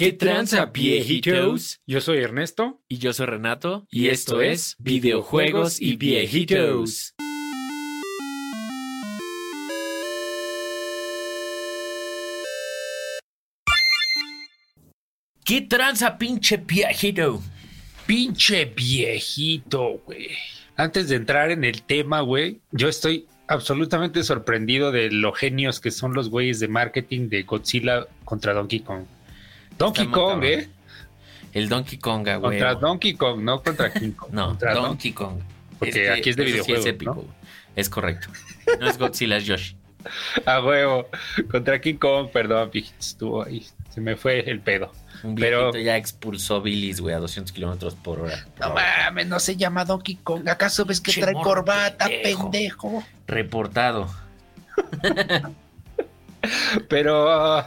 ¿Qué tranza, viejitos? Yo soy Ernesto. Y yo soy Renato. Y esto es Videojuegos y Viejitos. ¿Qué tranza, pinche viejito? Pinche viejito, güey. Antes de entrar en el tema, güey, yo estoy absolutamente sorprendido de lo genios que son los güeyes de marketing de Godzilla contra Donkey Kong. Donkey Kong, ¿eh? El Donkey Kong, güey. Contra Donkey Kong, no contra King Kong. no, Donkey Kong. Porque aquí es de videojuegos, es épico, Es correcto. No es Godzilla, es Yoshi. A huevo. Contra King Kong, perdón, estuvo ahí. Se me fue el pedo. Un Pero ya expulsó Billis, güey, a 200 kilómetros por hora. No mames, no se llama Donkey Kong. ¿Acaso ves que trae corbata, pendejo? Reportado. Pero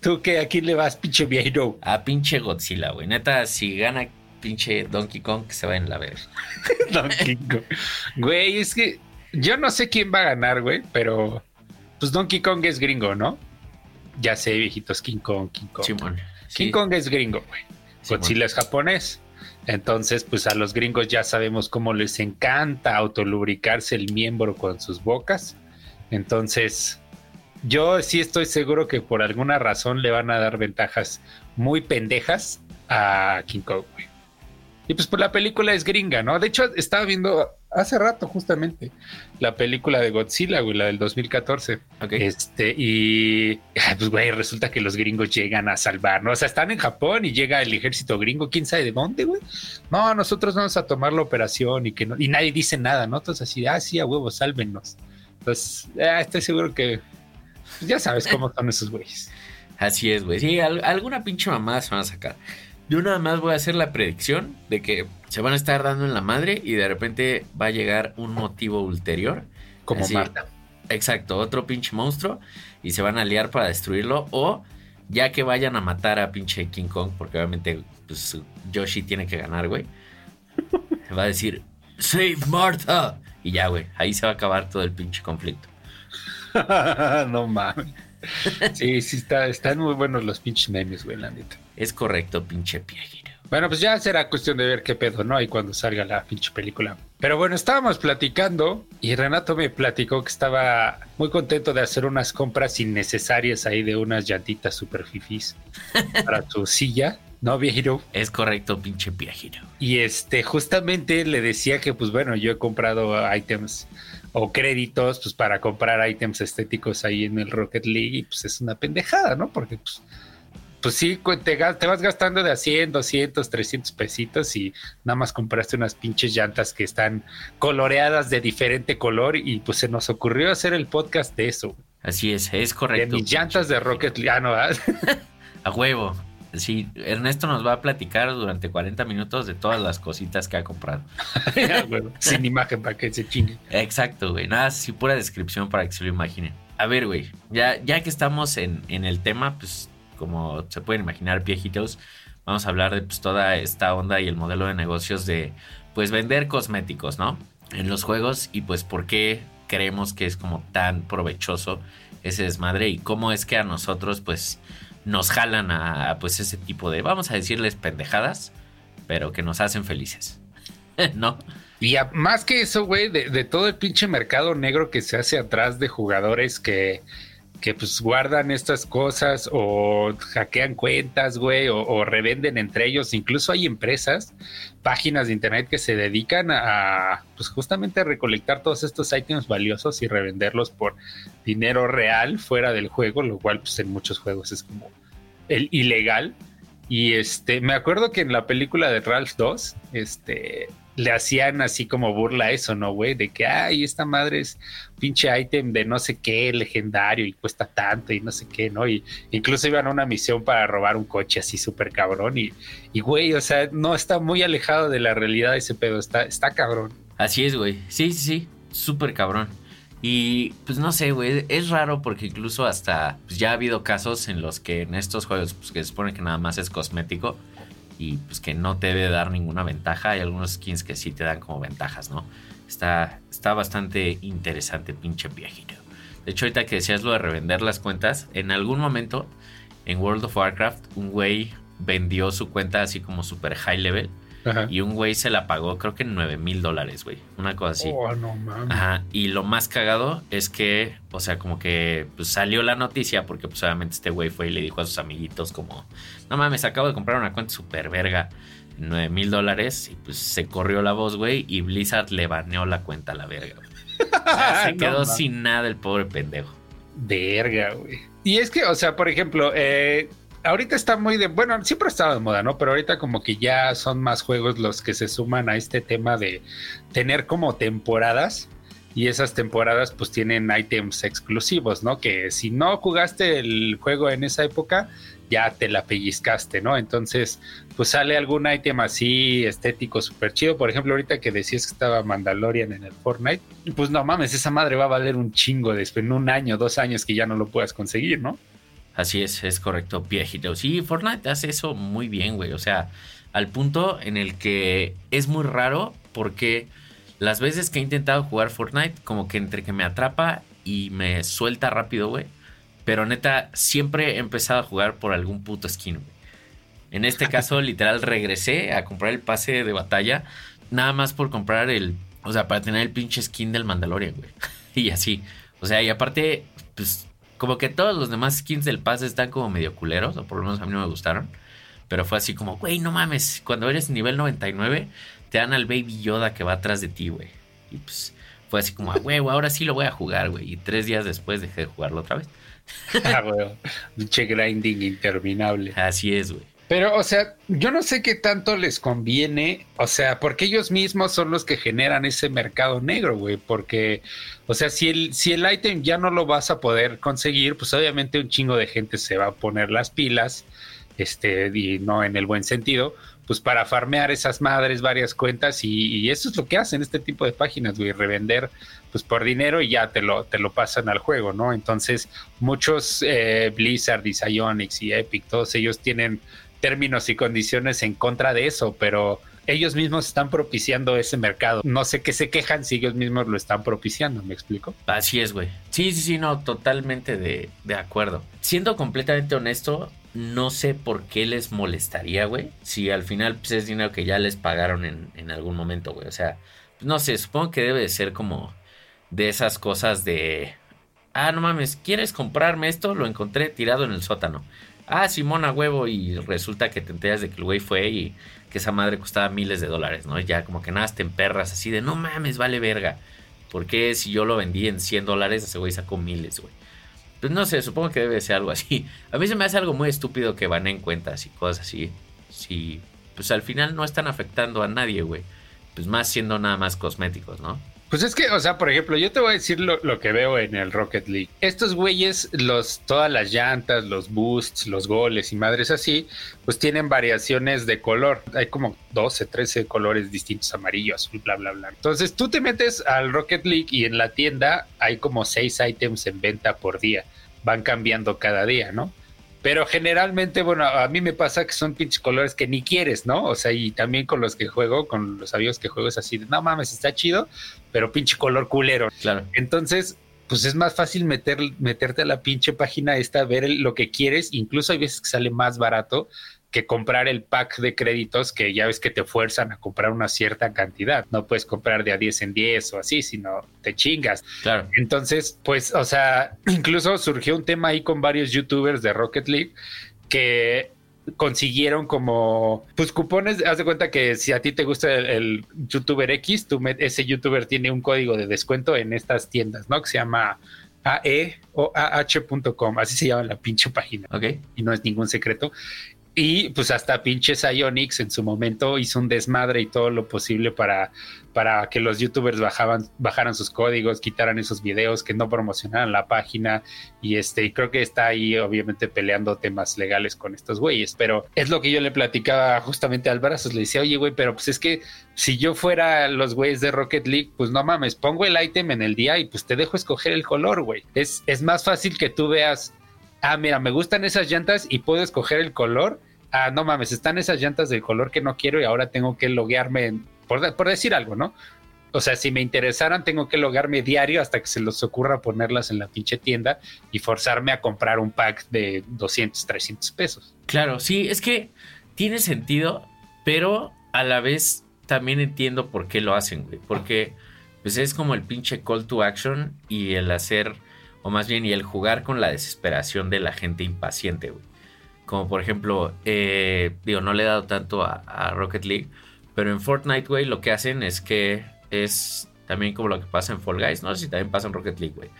tú que aquí le vas, pinche viejo. A pinche Godzilla, güey. Neta, si gana pinche Donkey Kong, que se va en la ver. Donkey Kong. Güey, es que yo no sé quién va a ganar, güey, pero pues Donkey Kong es gringo, ¿no? Ya sé, viejitos, King Kong, King Kong. King Kong es gringo, güey. Godzilla es japonés. Entonces, pues a los gringos ya sabemos cómo les encanta autolubricarse el miembro con sus bocas. Entonces, yo sí estoy seguro que por alguna razón le van a dar ventajas muy pendejas a King Kong, güey. Y pues por la película es gringa, ¿no? De hecho, estaba viendo hace rato justamente la película de Godzilla, güey, la del 2014. Este, y pues, güey, resulta que los gringos llegan a salvar, ¿no? O sea, están en Japón y llega el ejército gringo, quién sabe de dónde, güey. No, nosotros vamos a tomar la operación y que no, y nadie dice nada, ¿no? Entonces así, ah, sí, a huevo, sálvenos. Entonces, ah, estoy seguro que pues, ya sabes cómo son esos güeyes. Así es, güey. Sí, alguna pinche mamada se van a sacar. Yo nada más voy a hacer la predicción de que se van a estar dando en la madre y de repente va a llegar un motivo ulterior. Como Marta. Exacto, otro pinche monstruo y se van a liar para destruirlo o ya que vayan a matar a pinche King Kong, porque obviamente pues, Yoshi tiene que ganar, güey. Va a decir, Save Martha. Y ya, güey, ahí se va a acabar todo el pinche conflicto. no mames. Sí, sí, está, están muy buenos los pinches memes, güey, la neta. Es correcto, pinche piejero. Bueno, pues ya será cuestión de ver qué pedo, ¿no? Y cuando salga la pinche película. Pero bueno, estábamos platicando y Renato me platicó que estaba muy contento de hacer unas compras innecesarias ahí de unas llantitas super fifis para tu silla. ¿no, viejero? Es correcto, pinche viejero. Y este, justamente le decía que, pues bueno, yo he comprado items o créditos, pues para comprar items estéticos ahí en el Rocket League y pues es una pendejada, ¿no? Porque pues pues sí, te, te, vas gastando de a 100, 200, 300 pesitos y nada más compraste unas pinches llantas que están coloreadas de diferente color y pues se nos ocurrió hacer el podcast de eso. Así es, es correcto. De mis llantas de Rocket League, ah, ¿no? a huevo. Sí, Ernesto nos va a platicar durante 40 minutos de todas las cositas que ha comprado. sin imagen para que se chingue. Exacto, güey. Nada, sí, pura descripción para que se lo imaginen. A ver, güey, ya, ya que estamos en, en el tema, pues como se pueden imaginar, viejitos, vamos a hablar de pues, toda esta onda y el modelo de negocios de pues vender cosméticos, ¿no? En los juegos y pues por qué creemos que es como tan provechoso ese desmadre y cómo es que a nosotros pues nos jalan a, pues ese tipo de, vamos a decirles pendejadas, pero que nos hacen felices, ¿no? Y más que eso, güey, de, de, todo el pinche mercado negro que se hace atrás de jugadores que que pues guardan estas cosas o hackean cuentas, güey, o, revenden entre ellos. Incluso hay empresas, páginas de internet que se dedican a, pues justamente a recolectar todos estos ítems valiosos y revenderlos por dinero real fuera del juego, lo cual pues en muchos juegos es como el ilegal. Y este, me acuerdo que en la película de Ralph 2, este, le hacían así como burla a eso, ¿no, güey? De que, ay, esta madre es pinche ítem de no sé qué, legendario y cuesta tanto y no sé qué, ¿no? Y incluso iban a una misión para robar un coche así súper cabrón y, y, güey, o sea, no está muy alejado de la realidad ese pedo, está, está cabrón. Así es, güey. Sí, sí, sí, súper cabrón. Y pues no sé, güey, es raro porque incluso hasta pues, ya ha habido casos en los que en estos juegos, pues que se supone que nada más es cosmético, y pues que no te debe dar ninguna ventaja. Hay algunos skins que sí te dan como ventajas, ¿no? Está, está bastante interesante, pinche viajero. De hecho, ahorita que decías lo de revender las cuentas, en algún momento en World of Warcraft, un güey vendió su cuenta así como super high level. Y un güey se la pagó, creo que en 9 mil dólares, güey. Una cosa así. Oh, no mames. Ajá. Y lo más cagado es que, o sea, como que pues, salió la noticia, porque pues obviamente este güey fue y le dijo a sus amiguitos, como, no mames, acabo de comprar una cuenta super verga. 9 mil dólares y pues se corrió la voz, güey, y Blizzard le baneó la cuenta a la verga. se quedó sin nada el pobre pendejo. Verga, güey. Y es que, o sea, por ejemplo, eh, ahorita está muy de, bueno, siempre ha estado de moda, ¿no? Pero ahorita como que ya son más juegos los que se suman a este tema de tener como temporadas y esas temporadas pues tienen ítems exclusivos, ¿no? Que si no jugaste el juego en esa época, ya te la pellizcaste, ¿no? Entonces, pues sale algún ítem así estético súper chido. Por ejemplo, ahorita que decías que estaba Mandalorian en el Fortnite, pues no mames, esa madre va a valer un chingo después, en un año, dos años que ya no lo puedas conseguir, ¿no? Así es, es correcto, viejito. Sí, Fortnite hace eso muy bien, güey. O sea, al punto en el que es muy raro porque las veces que he intentado jugar Fortnite, como que entre que me atrapa y me suelta rápido, güey pero neta, siempre he empezado a jugar por algún puto skin, güey. En este caso, literal, regresé a comprar el pase de batalla. Nada más por comprar el. O sea, para tener el pinche skin del Mandalorian, güey. y así. O sea, y aparte, pues, como que todos los demás skins del pase están como medio culeros, o por lo menos a mí no me gustaron. Pero fue así como, güey, no mames, cuando eres nivel 99, te dan al Baby Yoda que va atrás de ti, güey. Y pues fue así como, güey, ahora sí lo voy a jugar, güey. Y tres días después dejé de jugarlo otra vez. ah, Che grinding interminable. Así es, güey. Pero, o sea, yo no sé qué tanto les conviene, o sea, porque ellos mismos son los que generan ese mercado negro, güey, porque, o sea, si el, si el ítem ya no lo vas a poder conseguir, pues obviamente un chingo de gente se va a poner las pilas, este, y no en el buen sentido, pues para farmear esas madres varias cuentas y, y eso es lo que hacen este tipo de páginas, güey, revender pues por dinero y ya te lo, te lo pasan al juego, ¿no? Entonces, muchos eh, Blizzard y Psyonix y Epic, todos ellos tienen términos y condiciones en contra de eso, pero ellos mismos están propiciando ese mercado. No sé qué se quejan si ellos mismos lo están propiciando, ¿me explico? Así es, güey. Sí, sí, sí, no, totalmente de, de acuerdo. Siendo completamente honesto, no sé por qué les molestaría, güey. Si al final pues, es dinero que ya les pagaron en, en algún momento, güey. O sea, no sé, supongo que debe de ser como de esas cosas de, ah, no mames, ¿quieres comprarme esto? Lo encontré tirado en el sótano. Ah, Simona huevo y resulta que te enteras de que el güey fue y que esa madre costaba miles de dólares, ¿no? Ya como que nada, te emperras así de, no mames, vale verga. porque si yo lo vendí en 100 dólares, ese güey sacó miles, güey? Pues no sé, supongo que debe ser algo así. A mí se me hace algo muy estúpido que van en cuentas y cosas así. Si, pues al final no están afectando a nadie, güey. Pues más siendo nada más cosméticos, ¿no? Pues es que, o sea, por ejemplo, yo te voy a decir lo, que veo en el Rocket League. Estos güeyes, los, todas las llantas, los boosts, los goles y madres así, pues tienen variaciones de color. Hay como 12, 13 colores distintos, amarillo, azul, bla, bla, bla. Entonces tú te metes al Rocket League y en la tienda hay como 6 ítems en venta por día. Van cambiando cada día, ¿no? Pero generalmente, bueno, a mí me pasa que son pinches colores que ni quieres, ¿no? O sea, y también con los que juego, con los amigos que juego es así, de, no mames, está chido, pero pinche color culero. Claro. Entonces, pues es más fácil meter, meterte a la pinche página esta, ver lo que quieres, incluso hay veces que sale más barato que comprar el pack de créditos que ya ves que te fuerzan a comprar una cierta cantidad. No puedes comprar de a 10 en 10 o así, sino te chingas. Claro. Entonces, pues, o sea, incluso surgió un tema ahí con varios youtubers de Rocket League que consiguieron como pues cupones, haz de cuenta que si a ti te gusta el, youtuber X, tú ese youtuber tiene un código de descuento en estas tiendas, ¿no? Que se llama AE o AH.com, así se llama la pinche página. Ok. Y no es ningún secreto. Y pues hasta pinches Ionix en su momento hizo un desmadre y todo lo posible para, para que los youtubers bajaban, bajaran sus códigos, quitaran esos videos, que no promocionaran la página. Y este, y creo que está ahí obviamente peleando temas legales con estos güeyes. Pero es lo que yo le platicaba justamente al Brazos. Le decía, oye, güey, pero pues es que si yo fuera los güeyes de Rocket League, pues no mames, pongo el ítem en el día y pues te dejo escoger el color, güey. Es, es más fácil que tú veas ah, mira, me gustan esas llantas y puedo escoger el color. Ah, no mames, están esas llantas del color que no quiero y ahora tengo que loguearme, por, por decir algo, ¿no? o sea, si me interesaran, tengo que logarme diario hasta que se les ocurra ponerlas en la pinche tienda y forzarme a comprar un pack de 200, 300 pesos. Claro, sí, es que tiene sentido, pero a la vez también entiendo por qué lo hacen, güey. Porque pues es como el pinche call to action y el hacer, o más bien, y el jugar con la desesperación de la gente impaciente, güey. Como por ejemplo, eh, digo, no le he dado tanto a, a Rocket League, pero en Fortnite, güey, lo que hacen es que es también como lo que pasa en Fall Guys. No sé si también pasa en Rocket League, güey.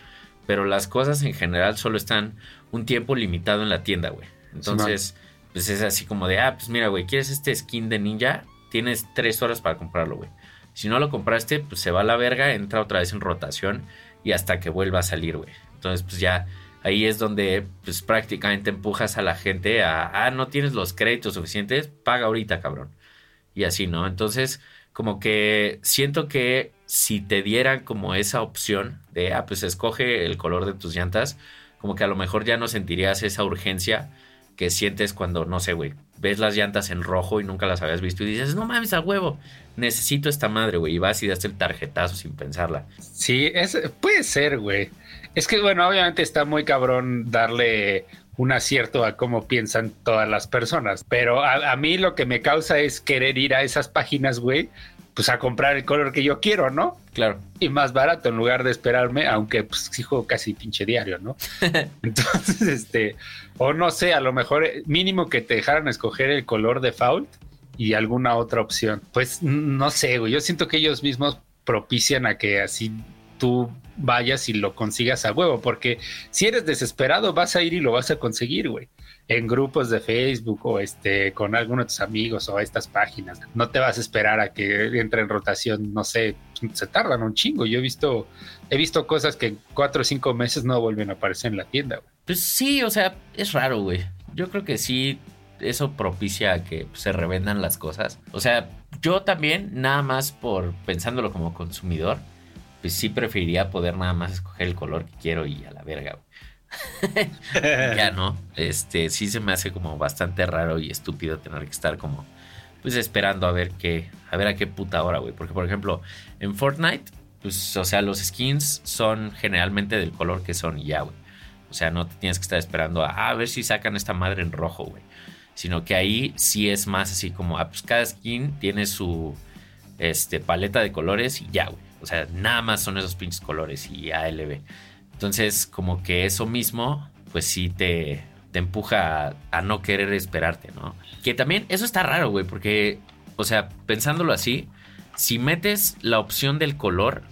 Pero las cosas en general solo están un tiempo limitado en la tienda, güey. Entonces, pues es así como de, ah, pues mira, güey, ¿quieres este skin de ninja? Tienes tres horas para comprarlo, güey. Si no lo compraste, pues se va a la verga, entra otra vez en rotación y hasta que vuelva a salir, güey. Entonces, pues ya ahí es donde pues prácticamente empujas a la gente a, ah, no tienes los créditos suficientes, paga ahorita, cabrón. Y así, ¿no? Entonces, como que siento que si te dieran como esa opción de, ah, pues escoge el color de tus llantas, como que a lo mejor ya no sentirías esa urgencia que sientes cuando, no sé, güey, ves las llantas en rojo y nunca las habías visto y dices, no mames, a huevo, necesito esta madre, güey, y vas y das el tarjetazo sin pensarla. Sí, es, puede ser, güey. Es que, bueno, obviamente está muy cabrón darle un acierto a cómo piensan todas las personas. Pero a, mí lo que me causa es querer ir a esas páginas, güey, pues a comprar el color que yo quiero, ¿no? Claro. Y más barato en lugar de esperarme, aunque pues sí juego casi pinche diario, ¿no? Entonces, este, o no sé, a lo mejor eh, mínimo que te dejaran escoger el color default y alguna otra opción. Pues no sé, güey, yo siento que ellos mismos propician a que así tú vayas y lo consigas a huevo, porque si eres desesperado vas a ir y lo vas a conseguir, güey. En grupos de Facebook o este con algunos de tus amigos o a estas páginas. No te vas a esperar a que entre en rotación, no sé, se tardan un chingo. Yo he visto, he visto cosas que en cuatro o cinco meses no vuelven a aparecer en la tienda, güey. Pues sí, o sea, es raro, güey. Yo creo que sí, eso propicia que se revendan las cosas. O sea, yo también, nada más por pensándolo como consumidor, pues sí preferiría poder nada más escoger el color que quiero y a la verga, güey. ya no, este sí se me hace como bastante raro y estúpido tener que estar como pues esperando a ver qué, a ver a qué puta hora, güey, porque por ejemplo, en Fortnite, pues o sea, los skins son generalmente del color que son y ya, güey. O sea, no te tienes que estar esperando a, a ver si sacan esta madre en rojo, güey. Sino que ahí sí es más así como, ah, pues cada skin tiene su este, paleta de colores y ya, güey. O sea, nada más son esos pinches colores y ALB. Entonces, como que eso mismo, pues sí te, empuja a, no querer esperarte, ¿no? Que también eso está raro, güey, porque, o sea, pensándolo así, si metes la opción del color,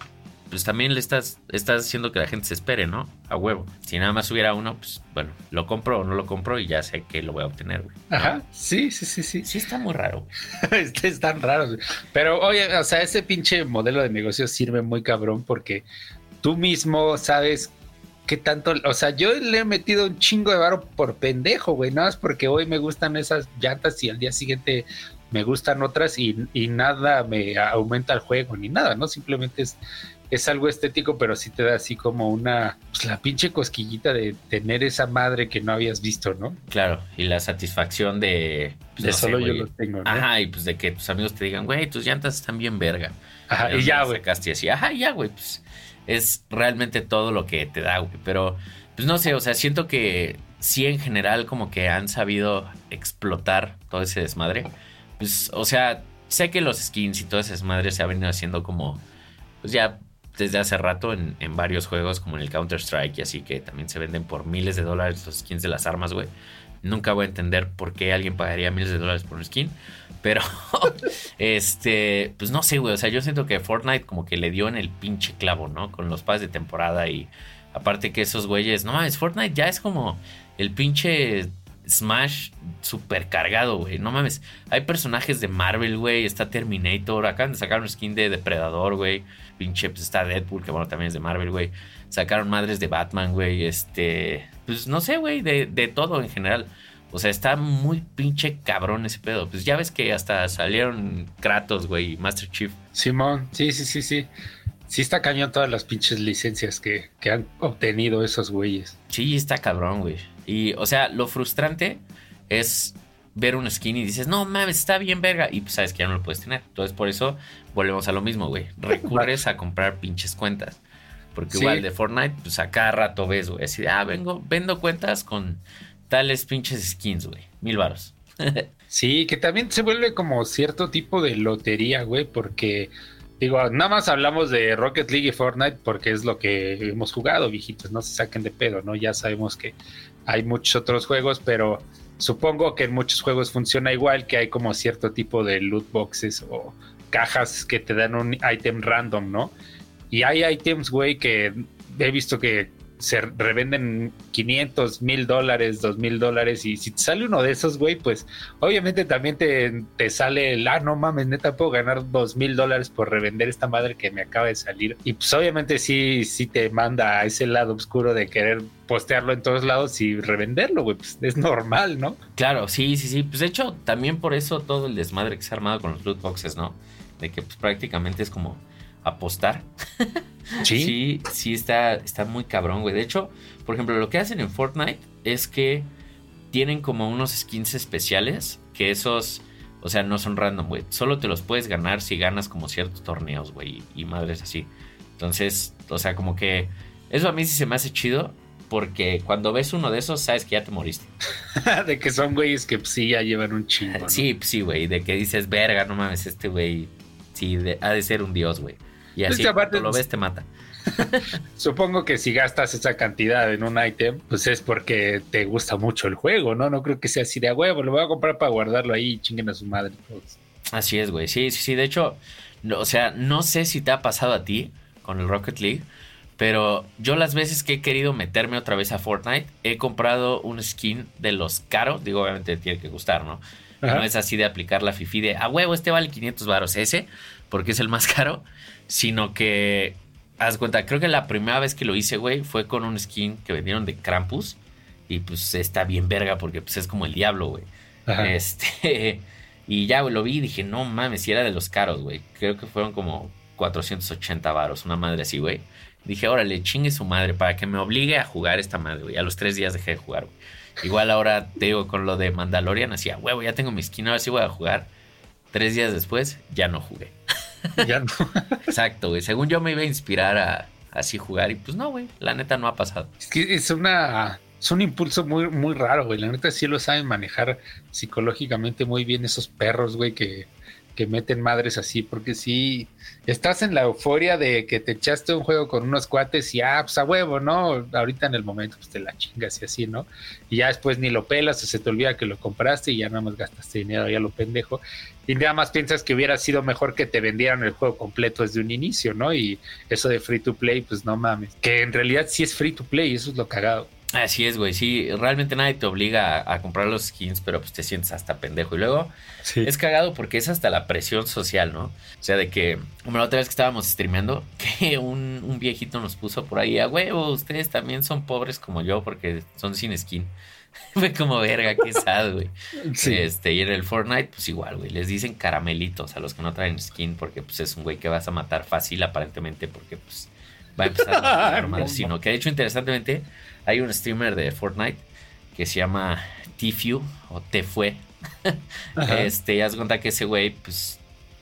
pues también le estás, estás haciendo que la gente se espere, ¿no? A huevo. Si nada más hubiera uno, pues bueno, lo compro o no lo compro y ya sé que lo voy a obtener, güey. Ajá, sí, sí, sí, sí. Sí está muy raro. este es tan raro. Pero oye, o sea, ese pinche modelo de negocio sirve muy cabrón porque tú mismo sabes qué tanto, o sea, yo le he metido un chingo de varo por pendejo, güey, nada más porque hoy me gustan esas llantas y al día siguiente me gustan otras y, y, nada me aumenta el juego ni nada, ¿no? Simplemente es es algo estético, pero sí te da así como una, pues la pinche cosquillita de tener esa madre que no habías visto, ¿no? Claro, y la satisfacción de... Pues, de solo yo lo tengo, ¿no? Ajá, y pues de que tus amigos te digan, güey, tus llantas están bien verga. Ajá, y ya, güey. Sacaste así, ajá, ya, güey, pues es realmente todo lo que te da, güey. Pero, pues no sé, o sea, siento que sí en general como que han sabido explotar todo ese desmadre. Pues, o sea, sé que los skins y todo ese desmadre se ha venido haciendo como, pues ya desde hace rato en, varios juegos como en el Counter-Strike y así que también se venden por miles de dólares los skins de las armas, güey. Nunca voy a entender por qué alguien pagaría miles de dólares por un skin. Pero, este, pues no sé, güey. O sea, yo siento que Fortnite como que le dio en el pinche clavo, ¿no? Con los pases de temporada y aparte que esos güeyes, no mames, Fortnite ya es como el pinche Smash super cargado, güey. No mames. Hay personajes de Marvel, güey. Está Terminator. Acaban de sacar un skin de Depredador, güey. Pinche, pues está Deadpool, que bueno, también es de Marvel, güey. Sacaron madres de Batman, güey. Este. Pues no sé, güey. De, de todo en general. O sea, está muy pinche cabrón ese pedo. Pues ya ves que hasta salieron Kratos, güey, y Master Chief. Simón, sí, sí, sí, sí. Sí está cañón todas las pinches licencias que, que han obtenido esos güeyes. Sí, está cabrón, güey. Y, o sea, lo frustrante es ver un skin y dices, no mames, está bien verga. Y pues sabes que ya no lo puedes tener. Entonces por eso volvemos a lo mismo, güey. Recurres a comprar pinches cuentas. Porque igual de Fortnite, pues a cada rato ves, güey. Así de, ah, vengo, vendo cuentas con tales pinches skins, güey. Mil varos. sí, que también se vuelve como cierto tipo de lotería, güey, porque digo, nada más hablamos de Rocket League y Fortnite porque es lo que hemos jugado, viejitos, no se saquen de pedo, ¿no? Ya sabemos que hay muchos otros juegos, pero supongo que en muchos juegos funciona igual, que hay como cierto tipo de loot boxes o cajas que te dan un item random, ¿no? Y hay items, güey, que he visto que se revenden 500, mil dólares, 2 mil dólares. Y si te sale uno de esos, güey, pues obviamente también te, te sale el, ah, no mames, neta, puedo ganar 2 mil dólares por revender esta madre que me acaba de salir. Y pues obviamente sí, sí te manda a ese lado oscuro de querer postearlo en todos lados y revenderlo, güey. Pues es normal, ¿no? Claro, sí, sí, sí. Pues de hecho, también por eso todo el desmadre que se ha armado con los loot boxes, ¿no? De que pues prácticamente es como apostar. Sí. sí, sí, está, está muy cabrón, güey. De hecho, por ejemplo, lo que hacen en Fortnite es que tienen como unos skins especiales que esos, o sea, no son random, güey. Solo te los puedes ganar si ganas como ciertos torneos, güey, y madres así. Entonces, o sea, como que eso a mí sí se me hace chido porque cuando ves uno de esos, sabes que ya te moriste. de que son güeyes que pues, sí ya llevan un chingo. Sí, sí, güey. De que dices, verga, no mames, este güey sí ha de ser un dios, güey. Y así cuando lo ves te mata. Supongo que si gastas esa cantidad en un ítem, pues es porque te gusta mucho el juego, ¿no? No creo que sea así de a huevo, lo voy a comprar para guardarlo ahí y chinguen a su madre. Así es, güey. Sí, sí, sí. De hecho, o sea, no sé si te ha pasado a ti con el Rocket League, pero yo las veces que he querido meterme otra vez a Fortnite, he comprado un skin de los caros. Digo, obviamente tiene que gustar, ¿no? No es así de aplicar la fifi de a huevo, este vale 500 baros ese, porque es el más caro sino que, haz cuenta, creo que la primera vez que lo hice, güey, fue con un skin que vendieron de Krampus. Y pues está bien verga porque pues es como el diablo, güey. Este, y ya, güey, lo vi y dije, no mames, si era de los caros, güey. Creo que fueron como 480 varos, una madre así, güey. Dije, órale, chingue su madre para que me obligue a jugar esta madre, güey. A los tres días dejé de jugar, güey. Igual ahora te digo con lo de Mandalorian, así, huevo, ya tengo mi skin, ahora sí voy a jugar. Tres días después, ya no jugué. Ya no. Exacto, güey. Según yo me iba a inspirar a así jugar y pues no, güey. La neta no ha pasado. Es que es una... Es un impulso muy, muy raro, güey. La neta sí lo saben manejar psicológicamente muy bien esos perros, güey, que, que meten madres así, porque si estás en la euforia de que te echaste un juego con unos cuates y ah, pues a huevo, ¿no? Ahorita en el momento pues te la chingas y así, ¿no? Y ya después ni lo pelas o se te olvida que lo compraste y ya nada más gastaste dinero, ya lo pendejo. Y nada más piensas que hubiera sido mejor que te vendieran el juego completo desde un inicio, ¿no? Y eso de free to play, pues no mames. Que en realidad sí es free to play, eso es lo cagado. Así es, güey. Sí, realmente nadie te obliga a, comprar los skins, pero pues te sientes hasta pendejo. Y luego es cagado porque es hasta la presión social, ¿no? O sea, de que, como la otra vez que estábamos streameando, que un, viejito nos puso por ahí, a huevo, ustedes también son pobres como yo porque son sin skin. Fue como verga, qué sad, güey. Este, y en el Fortnite, pues igual, güey. Les dicen caramelitos a los que no traen skin porque pues es un güey que vas a matar fácil aparentemente porque pues va a empezar a normal. Sino que de hecho, interesantemente hay un streamer de Fortnite que se llama Tifu o Tefue. este, ya se cuenta que ese güey, pues,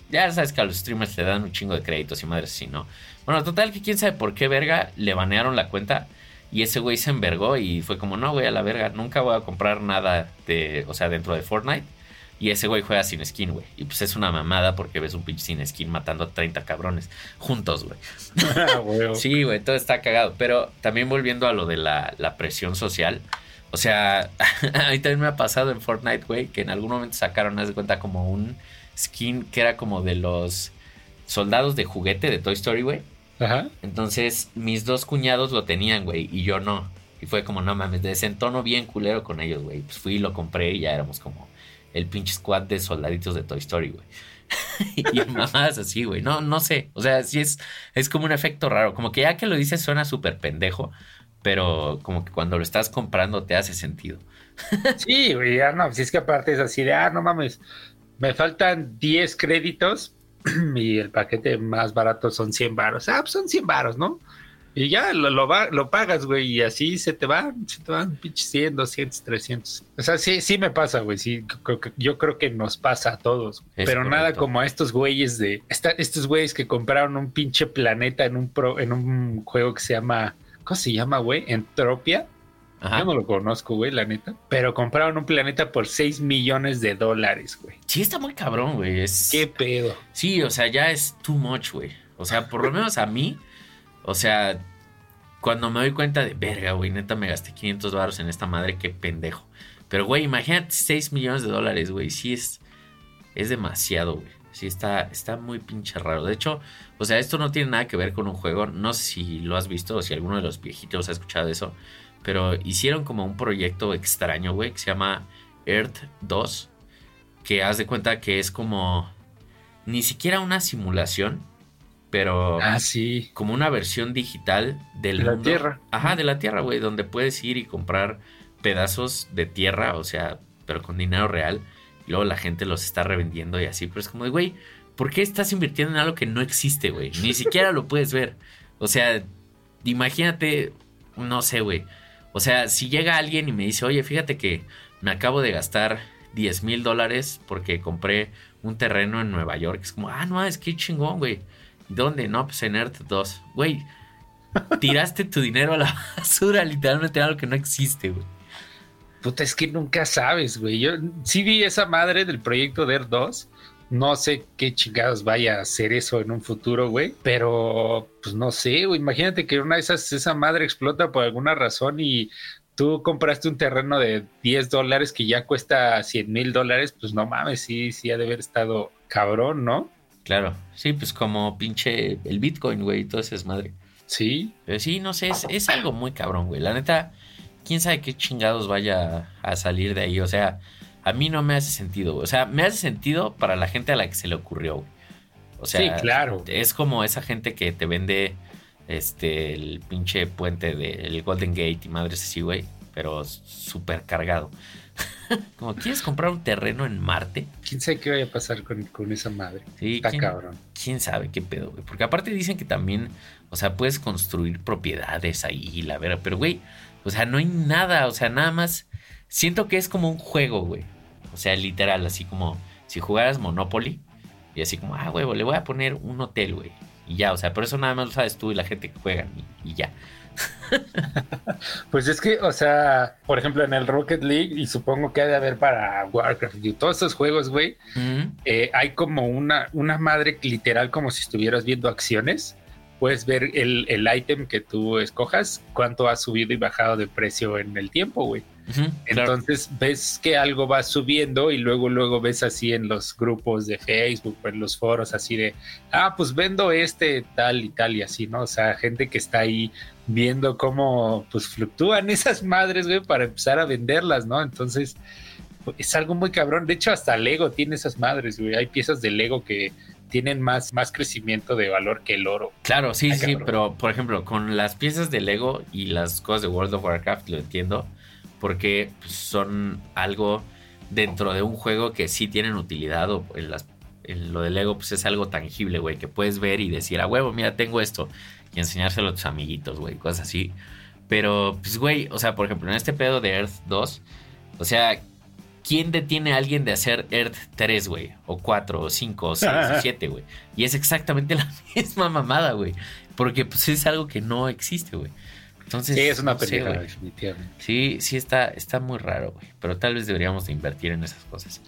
ya sabes que a los streamers le dan un chingo de créditos y madres así, ¿no? Bueno, total que quién sabe por qué verga le banearon la cuenta y ese güey se envergó y fue como, no, güey, a la verga, nunca voy a comprar nada de, o sea, dentro de Fortnite. Y ese güey juega sin skin, güey. Y pues es una mamada porque ves un pinche sin skin matando a 30 cabrones juntos, güey. Ah, sí, güey, todo está cagado. Pero también volviendo a lo de la, presión social. O sea, a mí también me ha pasado en Fortnite, güey, que en algún momento sacaron, haz de cuenta, como un skin que era como de los soldados de juguete de Toy Story, güey. Ajá. Entonces, mis dos cuñados lo tenían, güey, y yo no. Y fue como, no mames, desentono bien culero con ellos, güey. Pues fui y lo compré y ya éramos como el pinche squad de soldaditos de Toy Story, güey. y mamás así, güey. No, no sé. O sea, sí es, es como un efecto raro. Como que ya que lo dices suena súper pendejo, pero como que cuando lo estás comprando te hace sentido. sí, güey, ya no, si es que aparte es así de, ah, no mames, me faltan 10 créditos y el paquete más barato son 100 varos. Ah, pues son 100 varos, ¿no? Y ya lo, lo, va, lo pagas, güey, y así se te van, se te van pinches 100, 200, 300. O sea, sí, sí me pasa, güey, sí, yo creo que nos pasa a todos. pero nada como a estos güeyes de, estos güeyes que compraron un pinche planeta en un, pro, en un juego que se llama, ¿cómo se llama, güey? Entropia. Yo no lo conozco, güey, la neta. Pero compraron un planeta por 6 millones de dólares, güey. Sí, está muy cabrón, güey. Es... ¿Qué pedo? Sí, o sea, ya es too much, güey. O sea, por lo menos a mí o sea, cuando me doy cuenta de, verga, güey, neta me gasté 500 baros en esta madre, qué pendejo. Pero, güey, imagínate 6 millones de dólares, güey, sí es, es demasiado, güey. Sí, está, está muy pinche raro. De hecho, o sea, esto no tiene nada que ver con un juego. No sé si lo has visto o si alguno de los viejitos ha escuchado eso. Pero hicieron como un proyecto extraño, güey, que se llama Earth 2. Que haz de cuenta que es como ni siquiera una simulación, pero ah, sí. como una versión digital del de la Tierra. Ajá, de la Tierra, güey, donde puedes ir y comprar pedazos de tierra, o sea, pero con dinero real, y luego la gente los está revendiendo y así, pero es como de, güey, ¿por qué estás invirtiendo en algo que no existe, güey? Ni siquiera lo puedes ver. O sea, imagínate, no sé, güey. O sea, si llega alguien y me dice, oye, fíjate que me acabo de gastar 10 mil dólares porque compré un terreno en Nueva York, es como, ah, no, es que chingón, güey. ¿Dónde? No, pues en Earth 2. Güey, tiraste tu dinero a la basura, literalmente algo que no existe, güey. Puta, es que nunca sabes, güey. Yo sí vi esa madre del proyecto de Earth 2. No sé qué chingados vaya a hacer eso en un futuro, güey. Pero, pues no sé, güey. Imagínate que una de esas, esa madre explota por alguna razón y tú compraste un terreno de 10 dólares que ya cuesta 100 mil dólares. Pues no mames, sí, sí ha de haber estado cabrón, ¿no? Claro, sí, pues como pinche el Bitcoin, güey, todo ese es madre. Sí. Pero sí, no sé, es, algo muy cabrón, güey. La neta, quién sabe qué chingados vaya a salir de ahí. O sea, a mí no me hace sentido, O sea, me hace sentido para la gente a la que se le ocurrió, güey. O sea, sí, claro. Es como esa gente que te vende este el pinche puente del Golden Gate y madres así, güey. Pero súper cargado. Como, ¿quieres comprar un terreno en Marte? ¿Quién sabe qué vaya a pasar con, esa madre? Sí, Está cabrón. ¿Quién sabe qué pedo, güey? Porque aparte dicen que también, o sea, puedes construir propiedades ahí, la verdad. Pero, güey, o sea, no hay nada, o sea, nada más. Siento que es como un juego, güey. O sea, literal, así como si jugaras Monopoly y así como, ah, güey, le voy a poner un hotel, güey. Y ya, o sea, pero eso nada más lo sabes tú y la gente que juega y ya. pues es que, o sea, por ejemplo, en el Rocket League, y supongo que ha de haber para Warcraft y todos esos juegos, güey, eh, hay como una, una madre literal como si estuvieras viendo acciones. Puedes ver el, el ítem que tú escojas, cuánto ha subido y bajado de precio en el tiempo, güey. Entonces ves que algo va subiendo y luego luego ves así en los grupos de Facebook en los foros así de, ah, pues vendo este tal y tal y así, ¿no? O sea, gente que está ahí viendo cómo pues fluctúan esas madres, güey, para empezar a venderlas, ¿no? Entonces es algo muy cabrón. De hecho, hasta Lego tiene esas madres, güey. Hay piezas de Lego que tienen más, más crecimiento de valor que el oro. Claro, sí, sí, pero por ejemplo, con las piezas de Lego y las cosas de World of Warcraft, lo entiendo porque son algo dentro de un juego que sí tienen utilidad o en lo del Lego pues es algo tangible, güey, que puedes ver y decir, a huevo, mira, tengo esto y enseñárselo a tus amiguitos, güey, cosas así. Pero, pues, güey, o sea, por ejemplo, en este pedo de Earth 2, o sea, ¿quién detiene a alguien de hacer Earth 3, güey? O 4, o 5, o 6, o 7, güey. Y es exactamente la misma mamada, güey. Porque, pues, es algo que no existe, güey sí, es una película, definitivamente. Sí, sí, está, está muy raro, güey. Pero tal vez deberíamos de invertir en esas cosas.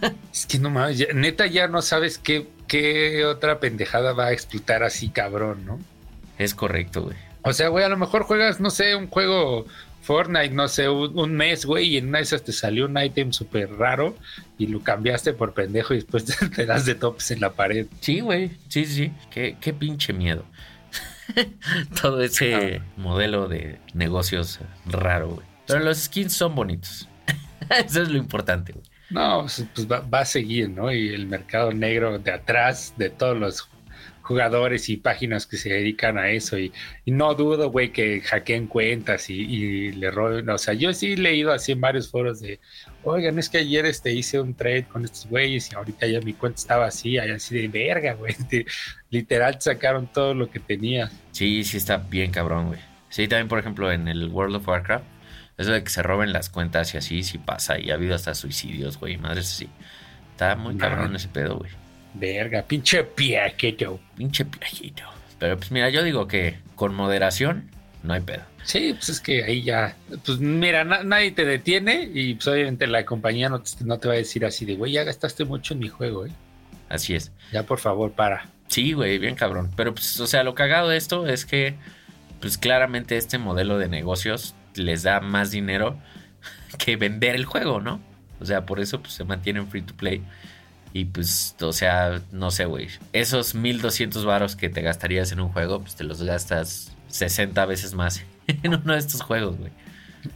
es que no mames, neta ya no sabes qué, qué otra pendejada va a explotar así cabrón, ¿no? Es correcto, güey. O sea, güey, a lo mejor juegas, no sé, un juego Fortnite, no sé, un, mes, güey, y en una de esas te salió un ítem súper raro y lo cambiaste por pendejo y después te, das de tops en la pared. Sí, güey, sí, sí, qué, qué pinche miedo. todo ese modelo de negocios raro, güey. Pero los skins son bonitos. Eso es lo importante, güey. No, pues, pues va, a seguir, ¿no? Y el mercado negro de atrás de todos los jugadores y páginas que se dedican a eso y, no dudo, güey, que hackeen cuentas y, le roben. O sea, yo sí he leído así en varios foros de, oigan, es que ayer este, hice un trade con estos güeyes y ahorita ya mi cuenta estaba así, así de verga, güey. Literal sacaron todo lo que tenía. Sí, sí está bien cabrón, güey. Sí, también, por ejemplo, en el World of Warcraft, eso de que se roben las cuentas y así, sí pasa. Y ha habido hasta suicidios, güey, madres así. Está muy cabrón ese pedo, güey. Verga, pinche piajito. Pinche piajito. Pero pues mira, yo digo que con moderación no hay pedo. Sí, pues es que ahí ya, pues mira, nadie te detiene y pues obviamente la compañía no te, no te va a decir así de, güey, ya gastaste mucho en mi juego, ¿eh? Así es. Ya por favor, para. Sí, güey, bien cabrón. Pero pues, o sea, lo cagado de esto es que, pues claramente este modelo de negocios les da más dinero que vender el juego, ¿no? O sea, por eso pues se mantienen free to play. Y pues, o sea, no sé, güey. Esos 1200 varos que te gastarías en un juego, pues te los gastas 60 veces más en uno de estos juegos, güey.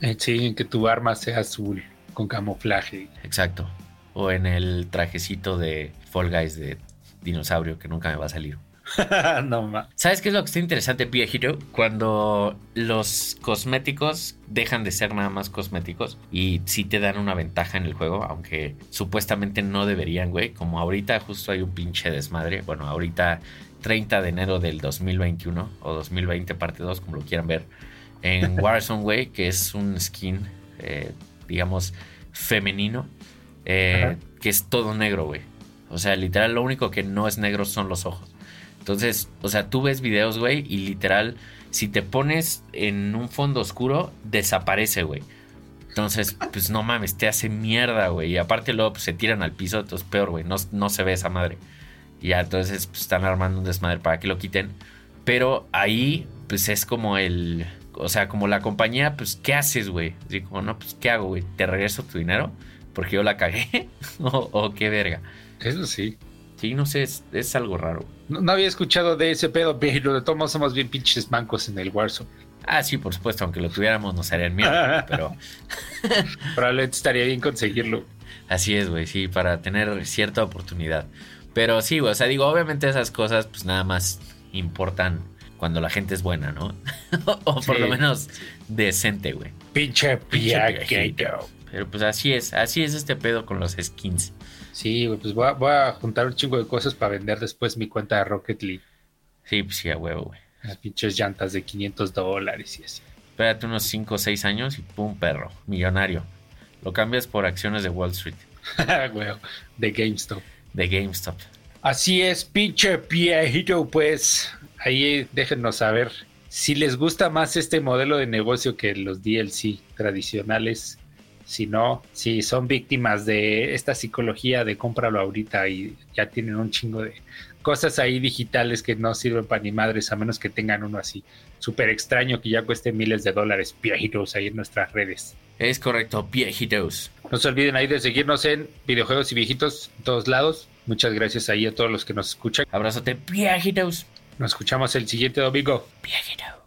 Eh, sí, en que tu arma sea azul con camuflaje. Exacto. O en el trajecito de Fall Guys de dinosaurio que nunca me va a salir. no más. ¿Sabes qué es lo que está interesante, Piejito? Cuando los cosméticos dejan de ser nada más cosméticos y sí te dan una ventaja en el juego, aunque supuestamente no deberían, güey. Como ahorita justo hay un pinche desmadre. Bueno, ahorita 30 de enero del 2021 o 2020 parte 2, como lo quieran ver, en Warzone, güey, que es un skin, eh, digamos, femenino, eh, que es todo negro, güey. O sea, literal, lo único que no es negro son los ojos. Entonces, o sea, tú ves videos, güey, y literal, si te pones en un fondo oscuro, desaparece, güey. Entonces, pues no mames, te hace mierda, güey. Y aparte luego pues, se tiran al piso, entonces peor, güey. No, no, se ve esa madre. Y ya, entonces pues, están armando un desmadre para que lo quiten. Pero ahí, pues es como el... O sea, como la compañía, pues, ¿qué haces, güey? Así como, no, pues, ¿qué hago, güey? ¿Te regreso tu dinero? Porque yo la cagué. o, o qué verga. Eso sí. Sí, no sé, es, algo raro. No, había escuchado de ese pedo, pero de todos somos bien pinches bancos en el Warzone. Ah, sí, por supuesto, aunque lo tuviéramos nos harían miedo, pero... Probablemente estaría bien conseguirlo. Así es, güey, sí, para tener cierta oportunidad. Pero sí, güey, o sea, digo, obviamente esas cosas pues nada más importan cuando la gente es buena, ¿no? o por lo menos decente, güey. Pinche piaquito. Pero pues así es, así es este pedo con los skins. Sí, pues voy a, juntar un chingo de cosas para vender después mi cuenta de Rocket League. Sí, pues sí, a huevo, güey. Las pinches llantas de 500 dólares y así. Espérate unos 5 o 6 años y pum, perro, millonario. Lo cambias por acciones de Wall Street. Güey, de GameStop. De GameStop. Así es, pinche viejito, pues ahí déjenos saber si les gusta más este modelo de negocio que los DLC tradicionales si no, si son víctimas de esta psicología de cómpralo ahorita y ya tienen un chingo de cosas ahí digitales que no sirven para ni madres a menos que tengan uno así súper extraño que ya cueste miles de dólares, viejitos ahí en nuestras redes. Es correcto, viejitos. No se olviden ahí de seguirnos en videojuegos y viejitos en todos lados. Muchas gracias ahí a todos los que nos escuchan. Abrazote, viejitos. Nos escuchamos el siguiente domingo. Viejito.